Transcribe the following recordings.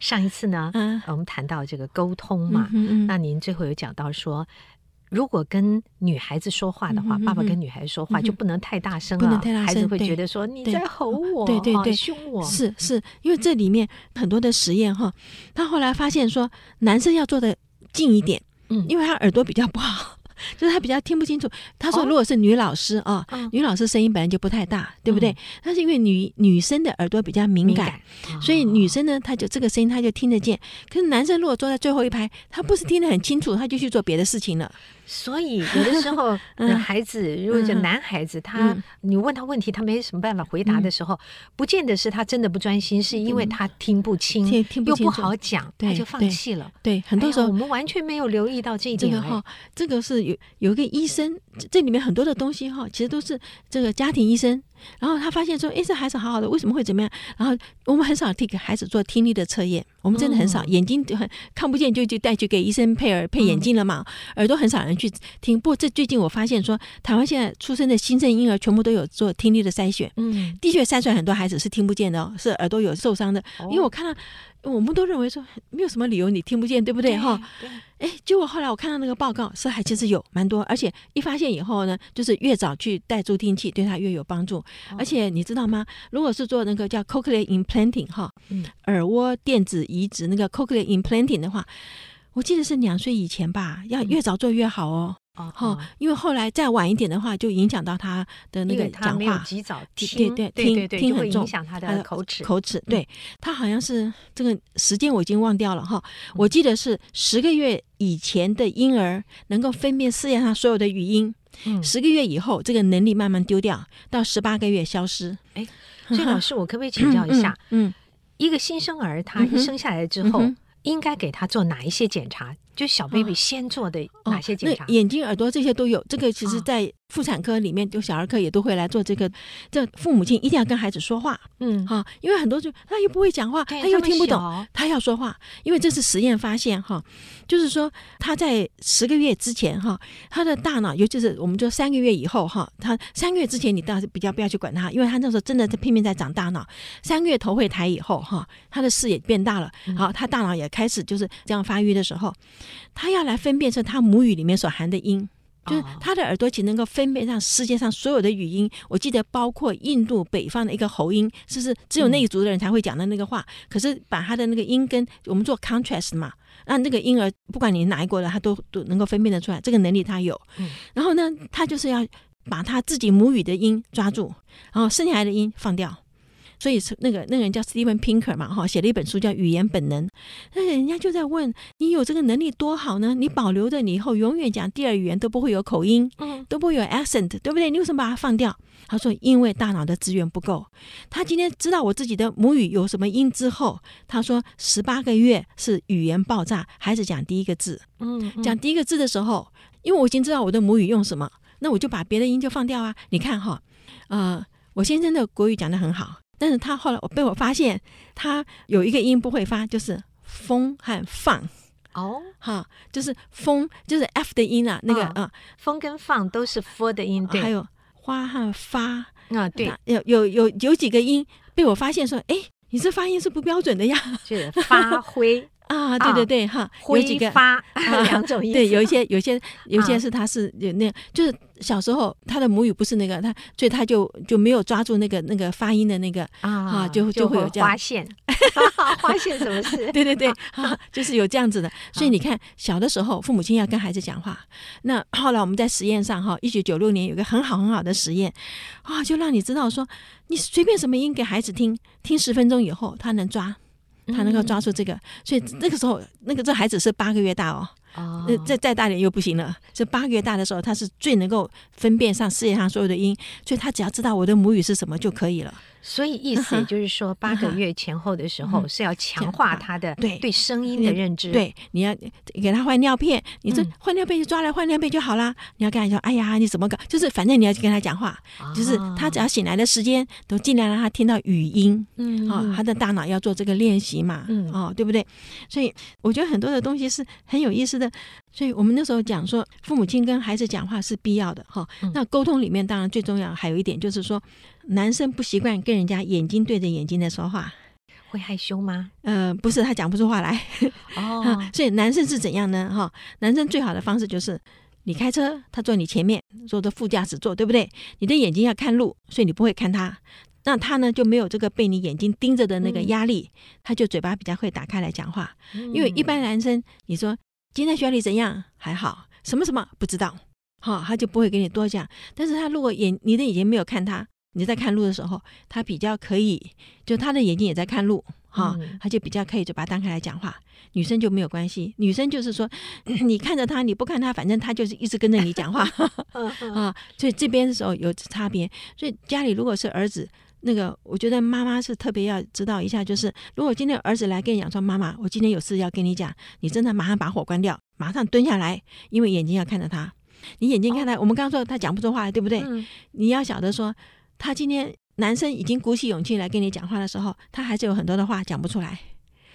上一次呢，嗯，我们谈到这个沟通嘛，嗯嗯，那您最后有讲到说，如果跟女孩子说话的话，嗯、爸爸跟女孩子说话就不能太大声了，不能太大声，孩子会觉得说你在吼我，对对对，凶我。是 是，因为这里面很多的实验哈，他后来发现说，男生要坐的近一点，嗯，因为他耳朵比较不好。就是他比较听不清楚。他说，如果是女老师啊，哦、女老师声音本来就不太大，嗯、对不对？但是因为女女生的耳朵比较敏感，敏感所以女生呢，她就这个声音她就听得见。可是男生如果坐在最后一排，他不是听得很清楚，他就去做别的事情了。所以有的时候，孩子如果是男孩子，他你问他问题，他没什么办法回答的时候，不见得是他真的不专心，是因为他听不清，又不好讲，他就放弃了。对，很多时候我们完全没有留意到这一点。这个哈，这个是有有一个医生，这里面很多的东西哈，其实都是这个家庭医生。然后他发现说：“哎，这孩子好好的，为什么会怎么样？”然后我们很少替给孩子做听力的测验，我们真的很少，眼睛就很看不见，就就带去给医生配耳配眼镜了嘛。耳朵很少人去听。不过这最近我发现说，台湾现在出生的新生婴儿全部都有做听力的筛选，嗯，的确筛出来很多孩子是听不见的哦，是耳朵有受伤的，因为我看到。我们都认为说没有什么理由你听不见，对不对哈？哎，结果后来我看到那个报告，是还其实有蛮多，而且一发现以后呢，就是越早去戴助听器，对他越有帮助。而且你知道吗？如果是做那个叫 cochlear implanting 哈，耳蜗电子移植那个 cochlear implanting 的话，我记得是两岁以前吧，要越早做越好哦。哦，因为后来再晚一点的话，就影响到他的那个讲话，及早听，对对对，听听很重，影响他的口齿口齿。对，他好像是这个时间我已经忘掉了哈，我记得是十个月以前的婴儿能够分辨世界上所有的语音，十个月以后这个能力慢慢丢掉，到十八个月消失。哎，所以老师，我可不可以请教一下？嗯，一个新生儿他一生下来之后，应该给他做哪一些检查？就小 baby 先做的哪些检查？眼睛、耳朵这些都有。这个其实，在妇产科里面，就小儿科也都会来做这个。这父母亲一定要跟孩子说话，嗯，哈，因为很多就他又不会讲话，他又听不懂，他要说话。因为这是实验发现，哈，就是说他在十个月之前，哈，他的大脑，尤其是我们说三个月以后，哈，他三个月之前你倒是比较不要去管他，因为他那时候真的在拼命在长大脑。三个月头会抬以后，哈，他的视野变大了，好，他大脑也开始就是这样发育的时候。他要来分辨是他母语里面所含的音，就是他的耳朵仅能够分辨上世界上所有的语音。我记得包括印度北方的一个喉音，是不是只有那一族的人才会讲的那个话？可是把他的那个音跟我们做 contrast 嘛，那那个婴儿不管你哪一国的，他都都能够分辨得出来。这个能力他有。然后呢，他就是要把他自己母语的音抓住，然后剩下来的音放掉。所以是那个那个人叫 Steven Pinker 嘛，哈，写了一本书叫《语言本能》。那人家就在问你有这个能力多好呢？你保留着，你以后永远讲第二语言都不会有口音，嗯，都不会有 accent，对不对？你为什么把它放掉？他说：因为大脑的资源不够。他今天知道我自己的母语有什么音之后，他说十八个月是语言爆炸，孩子讲第一个字，嗯，讲第一个字的时候，因为我已经知道我的母语用什么，那我就把别的音就放掉啊。你看哈，呃，我先生的国语讲得很好。但是他后来我被我发现，他有一个音不会发，就是风和放哦，哈，就是风就是 f 的音啊，那个啊，风跟放都是 f 的音，对，还有花和发啊，对，有有有有几个音被我发现说，哎，你这发音是不标准的呀，就是发挥。啊，对对对，哈，有几个发 两种意思，对，有一些有些有些是他是有那，就是小时候他的母语不是那个，他所以他就就没有抓住那个那个发音的那个啊，就就会有这样发现，发现什么事？对对对，就是有这样子的。所以你看，小的时候父母亲要跟孩子讲话，那后来我们在实验上哈，一九九六年有个很好很好的实验啊，就让你知道说，你随便什么音给孩子听，听十分钟以后他能抓，他能够抓住这个。所以那个时候，那个这孩子是八个月大哦。哦，那再再大点又不行了。这八个月大的时候，他是最能够分辨上世界上所有的音，所以他只要知道我的母语是什么就可以了。所以意思也 就是说，八个月前后的时候是要强化他的对对声音的认知。对，你要给他换尿片，你这换尿片就抓来换尿片就好啦。你要跟他说：“哎呀，你怎么搞？”就是反正你要去跟他讲话，就是他只要醒来的时间都尽量让他听到语音。嗯，啊，他的大脑要做这个练习嘛。嗯，哦，对不对？所以我觉得很多的东西是很有意思的。所以我们那时候讲说，父母亲跟孩子讲话是必要的哈。那沟通里面当然最重要还有一点就是说，男生不习惯跟人家眼睛对着眼睛的说话，会害羞吗？呃，不是，他讲不出话来。哦，所以男生是怎样呢？哈，男生最好的方式就是，你开车，他坐你前面，坐的副驾驶座，对不对？你的眼睛要看路，所以你不会看他。那他呢就没有这个被你眼睛盯着的那个压力，他就嘴巴比较会打开来讲话。因为一般男生，你说。今天学校里怎样？还好，什么什么不知道，好，他就不会给你多讲。但是他如果眼你的眼睛没有看他，你在看路的时候，他比较可以，就他的眼睛也在看路，哈，他就比较可以就把他张开来讲话。女生就没有关系，女生就是说，你看着他，你不看他，反正他就是一直跟着你讲话，啊，所以这边的时候有差别。所以家里如果是儿子。那个，我觉得妈妈是特别要知道一下，就是如果今天儿子来跟你讲说，妈妈，我今天有事要跟你讲，你真的马上把火关掉，马上蹲下来，因为眼睛要看着他，你眼睛看他，哦、我们刚刚说他讲不出话来，对不对？嗯、你要晓得说，他今天男生已经鼓起勇气来跟你讲话的时候，他还是有很多的话讲不出来。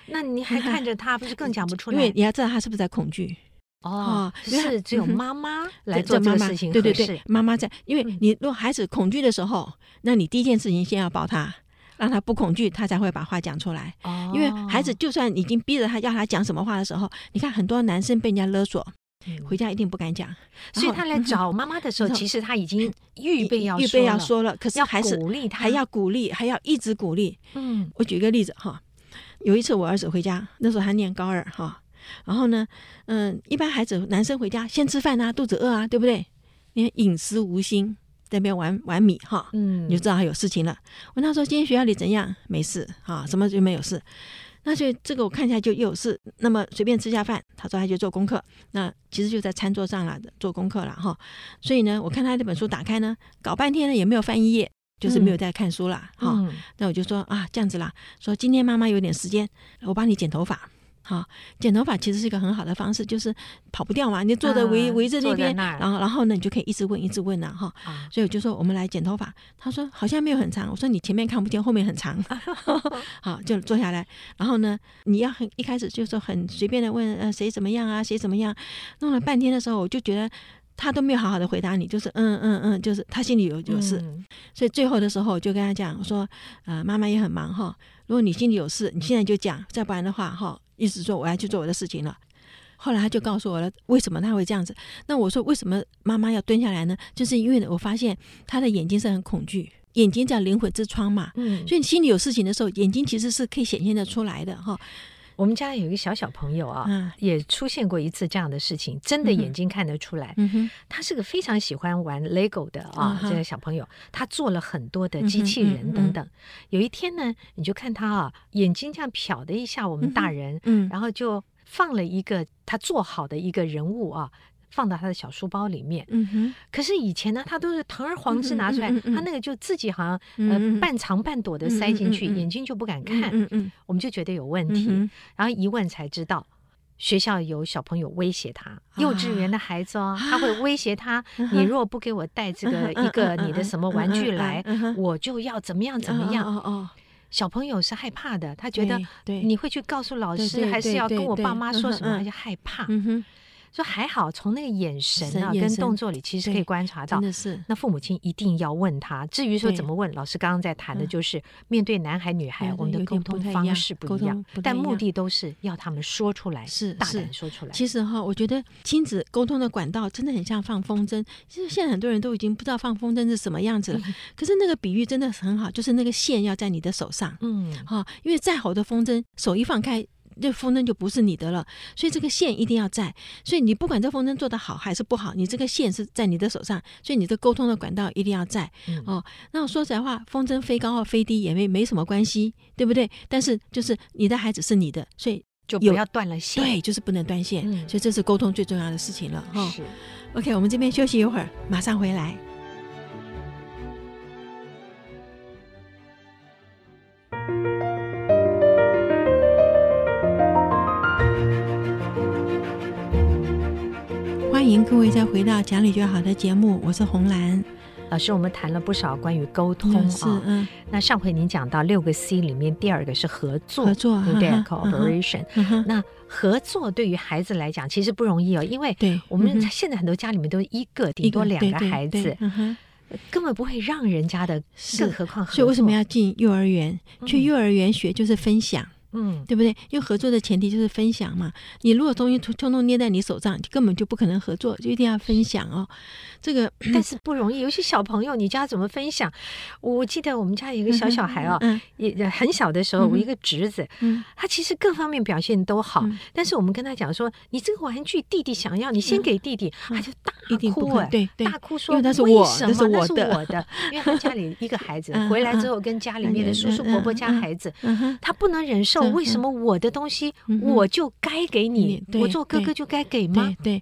那你还看着他，不是更讲不出来？因为你要知道他是不是在恐惧。哦，是只有妈妈来做这个事情，对对对，妈妈在，因为你如果孩子恐惧的时候，那你第一件事情先要抱他，让他不恐惧，他才会把话讲出来。哦，因为孩子就算已经逼着他要他讲什么话的时候，你看很多男生被人家勒索，回家一定不敢讲，所以他来找妈妈的时候，其实他已经预备要预备要说了，可是还是鼓励他，还要鼓励，还要一直鼓励。嗯，我举个例子哈，有一次我儿子回家，那时候还念高二哈。然后呢，嗯，一般孩子男生回家先吃饭啊，肚子饿啊，对不对？你看饮食无心，在那边玩玩米哈，嗯，你就知道他有事情了。问他说：“今天学校里怎样？没事啊，什么就没有事。”那所以这个我看起来就有事。那么随便吃下饭，他说他就做功课。那其实就在餐桌上了，做功课了哈。所以呢，我看他这本书打开呢，搞半天呢也没有翻一页，就是没有在看书了哈。嗯，那我就说啊，这样子啦，说今天妈妈有点时间，我帮你剪头发。好，剪头发其实是一个很好的方式，就是跑不掉嘛。你坐着围围着那边，然后然后呢，你就可以一直问，一直问了哈。所以我就说我们来剪头发。他说好像没有很长。我说你前面看不见，后面很长。好，就坐下来。然后呢，你要很一开始就说很随便的问呃谁怎么样啊，谁怎么样。弄了半天的时候，我就觉得他都没有好好的回答你，就是嗯嗯嗯，就是他心里有有事。所以最后的时候，我就跟他讲，我说呃妈妈也很忙哈，如果你心里有事，你现在就讲，再不然的话哈。意思说我要去做我的事情了，后来他就告诉我了为什么他会这样子。那我说为什么妈妈要蹲下来呢？就是因为我发现他的眼睛是很恐惧，眼睛叫灵魂之窗嘛。嗯，所以你心里有事情的时候，眼睛其实是可以显现的出来的哈。我们家有一个小小朋友啊，嗯、也出现过一次这样的事情，真的眼睛看得出来。他是个非常喜欢玩 Lego 的啊，嗯、这个小朋友，他做了很多的机器人等等。有一天呢，你就看他啊，眼睛这样瞟的一下我们大人，嗯，然后就放了一个他做好的一个人物啊。放到他的小书包里面，嗯哼。可是以前呢，他都是堂而皇之拿出来，他那个就自己好像呃半藏半躲的塞进去，眼睛就不敢看。嗯嗯。我们就觉得有问题，然后一问才知道，学校有小朋友威胁他，幼稚园的孩子哦，他会威胁他，你若不给我带这个一个你的什么玩具来，我就要怎么样怎么样。小朋友是害怕的，他觉得你会去告诉老师，还是要跟我爸妈说什么，他就害怕。说还好，从那个眼神啊跟动作里，其实可以观察到，真的是。那父母亲一定要问他。至于说怎么问，老师刚刚在谈的就是面对男孩女孩，我们的沟通方式不一样，但目的都是要他们说出来，是大胆说出来。其实哈，我觉得亲子沟通的管道真的很像放风筝。其实现在很多人都已经不知道放风筝是什么样子了，可是那个比喻真的很好，就是那个线要在你的手上，嗯，哈，因为再好的风筝，手一放开。这风筝就不是你的了，所以这个线一定要在。所以你不管这风筝做的好还是不好，你这个线是在你的手上，所以你的沟通的管道一定要在。嗯、哦，那我说实在话，风筝飞高或飞低也没没什么关系，对不对？但是就是你的孩子是你的，所以就不要断了线。对，就是不能断线。嗯、所以这是沟通最重要的事情了。哈。OK，我们这边休息一会儿，马上回来。迎各位再回到讲理就好的节目，我是红兰老师。我们谈了不少关于沟通啊，是嗯。那上回您讲到六个 C 里面第二个是合作，合作对不对？Cooperation。那合作对于孩子来讲其实不容易哦，因为我们现在很多家里面都一个顶多两个孩子，根本不会让人家的，更何况。所以为什么要进幼儿园？去幼儿园学就是分享。嗯，对不对？因为合作的前提就是分享嘛。你如果东西通通捏在你手上，根本就不可能合作，就一定要分享哦。这个但是不容易，尤其小朋友，你家怎么分享？我记得我们家有一个小小孩哦，也很小的时候，我一个侄子，他其实各方面表现都好，但是我们跟他讲说，你这个玩具弟弟想要，你先给弟弟，他就大哭，对，大哭说，那是我，那是我的，因为他家里一个孩子回来之后，跟家里面的叔叔伯伯家孩子，他不能忍受。为什么我的东西我就该给你？我做哥哥就该给吗？对，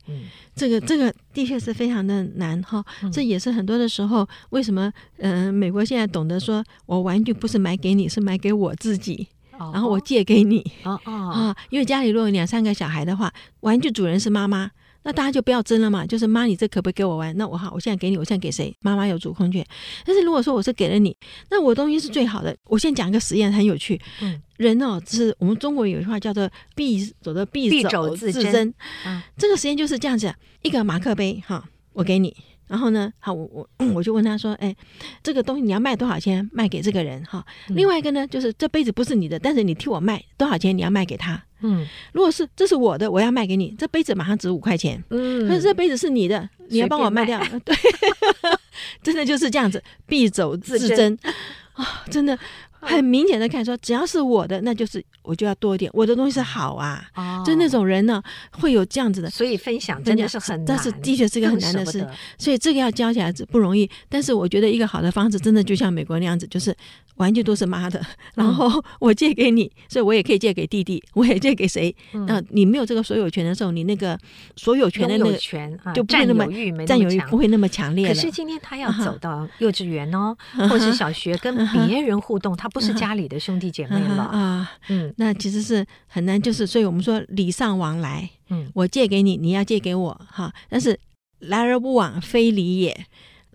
这个这个的确是非常的难哈。这也是很多的时候，为什么嗯，美国现在懂得说，我玩具不是买给你，是买给我自己，然后我借给你。哦哦啊，因为家里如果有两三个小孩的话，玩具主人是妈妈。那大家就不要争了嘛，就是妈，你这可不可以给我玩？那我好，我现在给你，我现在给谁？妈妈有主控权。但是如果说我是给了你，那我东西是最好的。我先讲一个实验，很有趣。嗯，人哦，是我们中国有一句话叫做“必走的敝帚自珍”。嗯，这个实验就是这样子：一个马克杯，哈，我给你。然后呢，好，我我我就问他说：“哎，这个东西你要卖多少钱？卖给这个人哈。另外一个呢，就是这杯子不是你的，但是你替我卖多少钱？你要卖给他。”嗯，如果是这是我的，我要卖给你，这杯子马上值五块钱。嗯，可是这杯子是你的，你要帮我卖掉。对，真的就是这样子，必走自珍 啊，真的。很明显的看说，只要是我的，那就是我就要多一点。我的东西是好啊，哦、就那种人呢，会有这样子的。所以分享真的是很难，但是的确是个很难的事。所以这个要教起来不容易。但是我觉得一个好的方式，真的就像美国那样子，就是玩具都是妈的，然后 我借给你，所以我也可以借给弟弟，我也借给谁。那、嗯、你没有这个所有权的时候，你那个所有权的那个权就不会那么占有欲不会那么强烈。可是今天他要走到幼稚园哦，或是小学，跟别人互动，他。不是家里的兄弟姐妹了。啊，嗯，那其实是很难，就是所以我们说礼尚往来，嗯，我借给你，你要借给我，哈，但是来而不往非礼也，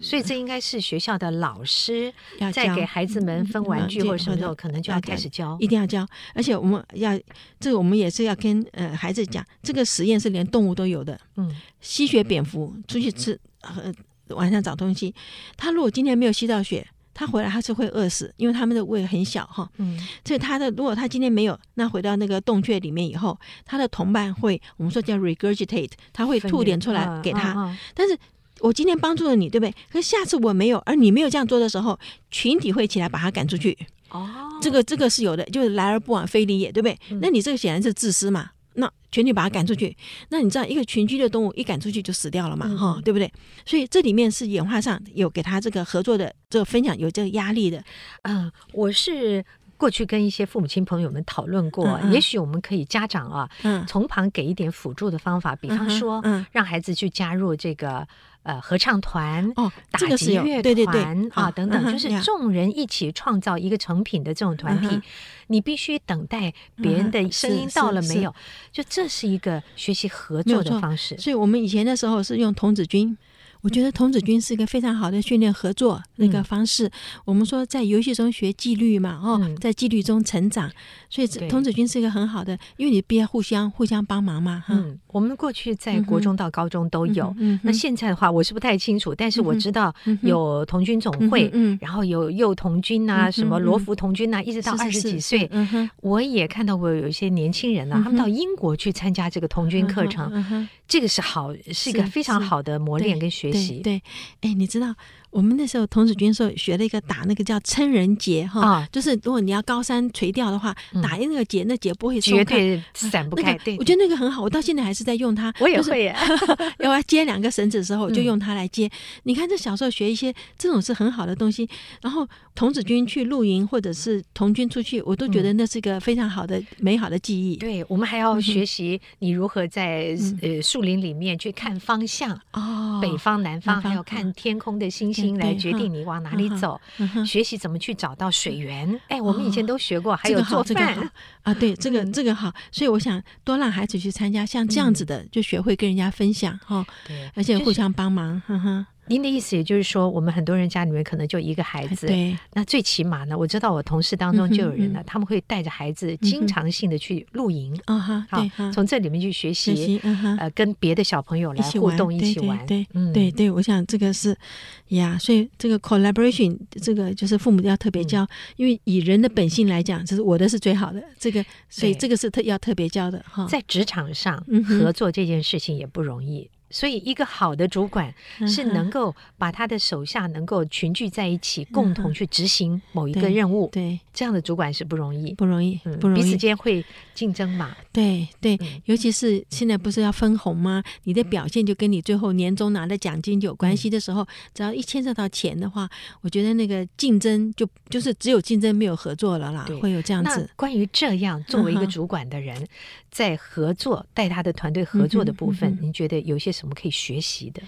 所以这应该是学校的老师要在给孩子们分玩具或者什么时候，可能就要开始教，一定要教，而且我们要这个我们也是要跟呃孩子讲，这个实验是连动物都有的，嗯，吸血蝙蝠出去吃呃晚上找东西，他如果今天没有吸到血。他回来他是会饿死，因为他们的胃很小哈，嗯，所以他的如果他今天没有，那回到那个洞穴里面以后，他的同伴会我们说叫 regurgitate，他会吐点出来给他。啊啊、但是我今天帮助了你，对不对？可是下次我没有，而你没有这样做的时候，群体会起来把他赶出去。哦，这个这个是有的，就是来而不往非礼也，对不对？嗯、那你这个显然是自私嘛。那全体把他赶出去，那你知道一个群居的动物一赶出去就死掉了嘛？哈、嗯，对不对？所以这里面是演化上有给他这个合作的这个分享有这个压力的。嗯，我是过去跟一些父母亲朋友们讨论过，嗯嗯、也许我们可以家长啊，嗯，从旁给一点辅助的方法，比方说，嗯，让孩子去加入这个。呃，合唱团哦，打击乐团，啊，等等，就是众人一起创造一个成品的这种团体，你必须等待别人的声音到了没有？就这是一个学习合作的方式。所以我们以前的时候是用童子军，我觉得童子军是一个非常好的训练合作那个方式。嗯、我们说在游戏中学纪律嘛，哦，嗯、在纪律中成长，所以童子军是一个很好的，因为你必须互相互相帮忙嘛。嗯，我们过去在国中到高中都有，嗯，那现在的话我是不太清楚，但是我知道有童军总会，嗯，然后有幼童军啊，什么罗浮童军啊，一直到二十几岁，我也看到过有一些年轻人呢，他们到英国去参加这个童军课程，这个是好，是一个非常好的磨练跟学习。对，哎，你知道。我们那时候童子军时候学了一个打那个叫撑人结哈，就是如果你要高山垂钓的话，打那个结，那结不会松开，绝对散不开。对，我觉得那个很好，我到现在还是在用它。我也会，要接两个绳子的时候，我就用它来接。你看，这小时候学一些这种是很好的东西。然后童子军去露营，或者是童军出去，我都觉得那是一个非常好的美好的记忆。对，我们还要学习你如何在呃树林里面去看方向哦，北方、南方，还有看天空的星星。来决定你往哪里走，学习怎么去找到水源。哎，我们以前都学过，还有做饭啊，对，这个这个好。所以我想多让孩子去参加像这样子的，就学会跟人家分享哈，对，而且互相帮忙，哈哈。您的意思也就是说，我们很多人家里面可能就一个孩子，对。那最起码呢，我知道我同事当中就有人呢，他们会带着孩子经常性的去露营，啊哈，对，从这里面去学习，呃，跟别的小朋友来互动，一起玩，对，对，对，我想这个是呀，所以这个 collaboration，这个就是父母要特别教，因为以人的本性来讲，就是我的是最好的，这个，所以这个是特要特别教的哈。在职场上合作这件事情也不容易。所以，一个好的主管是能够把他的手下能够群聚在一起，共同去执行某一个任务。对，这样的主管是不容易，不容易，不容易。彼此间会竞争嘛？对对，尤其是现在不是要分红吗？你的表现就跟你最后年终拿的奖金有关系的时候，只要一牵涉到钱的话，我觉得那个竞争就就是只有竞争没有合作了啦。会有这样子。关于这样，作为一个主管的人，在合作带他的团队合作的部分，您觉得有些？什么可以学习的？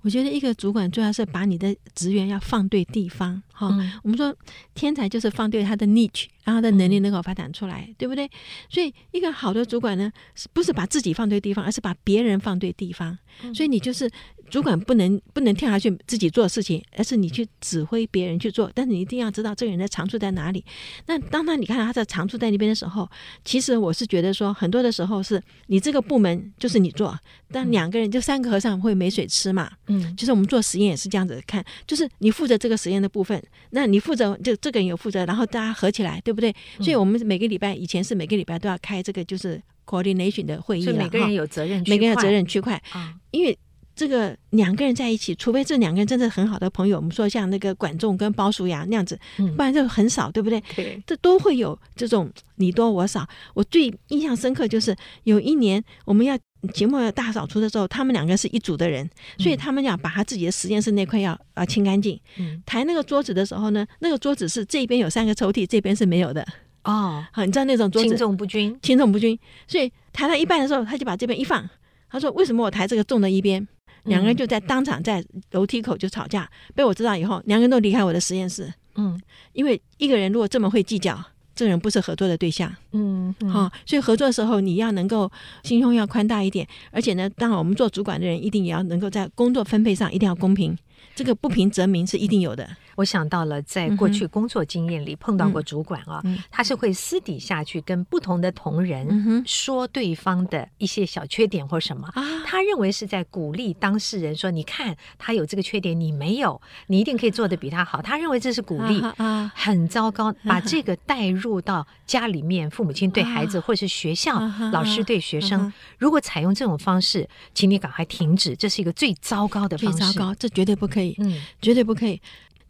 我觉得一个主管主要是把你的职员要放对地方。哈，我们说天才就是放对他的 niche，让他的能力能够发展出来，对不对？所以一个好的主管呢，不是把自己放对地方，而是把别人放对地方。所以你就是。主管不能不能跳下去自己做事情，而是你去指挥别人去做。但是你一定要知道这个人的长处在哪里。那当他你看到他的长处在那边的时候，其实我是觉得说，很多的时候是你这个部门就是你做，但两个人就三个和尚会没水吃嘛。嗯，就是我们做实验也是这样子看，就是你负责这个实验的部分，那你负责就这个人有负责，然后大家合起来，对不对？所以我们每个礼拜以前是每个礼拜都要开这个就是 coordination 的会议，每个人有责任，每个人有责任区块啊，因为。这个两个人在一起，除非这两个人真的很好的朋友，我们说像那个管仲跟鲍叔牙那样子，不然就很少，对不对？对，这都会有这种你多我少。我最印象深刻就是有一年我们要期末要大扫除的时候，他们两个是一组的人，所以他们要把他自己的实验室那块要啊清干净。抬那个桌子的时候呢，那个桌子是这边有三个抽屉，这边是没有的。哦，好，你知道那种桌子轻重不均，轻重不均，所以抬到一半的时候，他就把这边一放，他说：“为什么我抬这个重的一边？”两个人就在当场在楼梯口就吵架，被我知道以后，两个人都离开我的实验室。嗯，因为一个人如果这么会计较，这个人不是合作的对象。嗯，好、哦，所以合作的时候你要能够心胸要宽大一点，而且呢，当然我们做主管的人一定也要能够在工作分配上一定要公平，这个不平则鸣是一定有的。我想到了，在过去工作经验里碰到过主管啊，他是会私底下去跟不同的同仁说对方的一些小缺点或什么，他认为是在鼓励当事人说：“你看他有这个缺点，你没有，你一定可以做得比他好。”他认为这是鼓励啊，很糟糕，把这个带入到家里面，父母亲对孩子或是学校老师对学生，如果采用这种方式，请你赶快停止，这是一个最糟糕的方式，最糟糕，这绝对不可以，嗯，绝对不可以。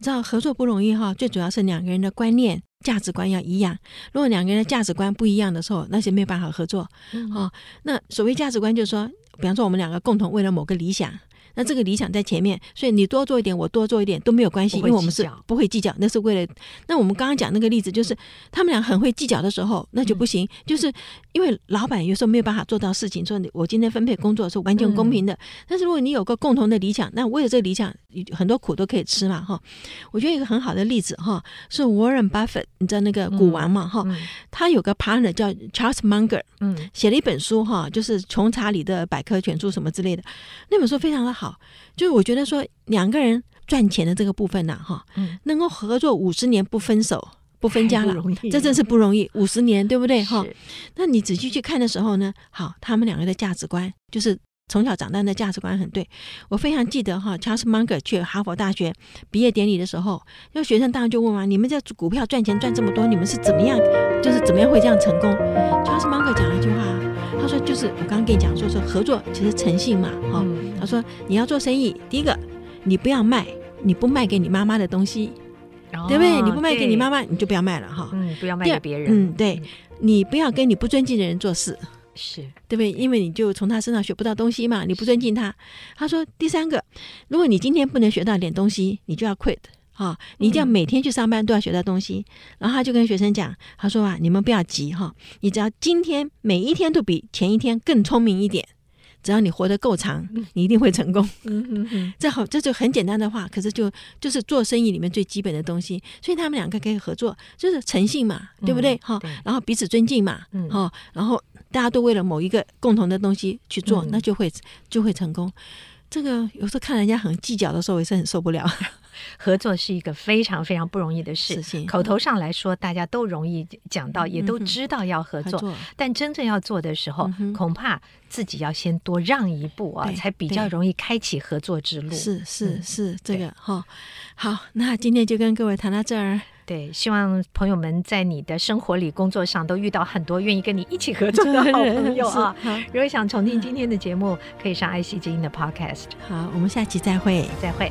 知道合作不容易哈，最主要是两个人的观念、价值观要一样。如果两个人的价值观不一样的时候，那就没有办法合作。嗯、哦，那所谓价值观就是说，比方说我们两个共同为了某个理想。那这个理想在前面，所以你多做一点，我多做一点都没有关系，因为我们是不会计较，那是为了。那我们刚刚讲那个例子，就是他们俩很会计较的时候，那就不行，就是因为老板有时候没有办法做到事情，说我今天分配工作是完全公平的。但是如果你有个共同的理想，那为了这个理想，很多苦都可以吃嘛，哈。我觉得一个很好的例子哈，是 Warren Buffett，你知道那个股王嘛，哈，他有个 partner 叫 Charles Munger，嗯，写了一本书哈，就是穷查理的百科全书什么之类的，那本书非常的好。好，就是我觉得说两个人赚钱的这个部分呢，哈，嗯，能够合作五十年不分手不分家了，这真是不容易，五十年对不对？哈，那你仔细去看的时候呢，好，他们两个的价值观就是。从小长大的价值观很对，我非常记得哈，Charles Munger 去哈佛大学毕业典礼的时候，那学生当然就问啊，你们这股票赚钱赚这么多，你们是怎么样，就是怎么样会这样成功？Charles Munger 讲了一句话，他说就是我刚刚跟你讲说说合作其实诚信嘛，哈，他说你要做生意，第一个你不要卖，你不卖给你妈妈的东西，对不对？你不卖给你妈妈，你就不要卖了哈，嗯，不要卖给别人，嗯，对，你不要跟你不尊敬的人做事。是对不对？因为你就从他身上学不到东西嘛，你不尊敬他。他说第三个，如果你今天不能学到点东西，你就要 quit 哈，你一定要每天去上班都要学到东西。嗯、然后他就跟学生讲，他说啊，你们不要急哈，你只要今天每一天都比前一天更聪明一点，只要你活得够长，你一定会成功。嗯嗯嗯，这好，这就很简单的话，可是就就是做生意里面最基本的东西。所以他们两个可以合作，就是诚信嘛，对不对？哈、嗯，然后彼此尊敬嘛，嗯，哈，然后。大家都为了某一个共同的东西去做，嗯、那就会就会成功。这个有时候看人家很计较的时候，也是很受不了。合作是一个非常非常不容易的事。口头上来说，大家都容易讲到，也都知道要合作，嗯、但真正要做的时候，嗯、恐怕自己要先多让一步啊，才比较容易开启合作之路。是是是，这个哈。好，那今天就跟各位谈到这儿。对，希望朋友们在你的生活里、工作上都遇到很多愿意跟你一起合作的 好朋友啊！如果想重听今天的节目，可以上爱惜之音的 Podcast。好，我们下期再会，再会。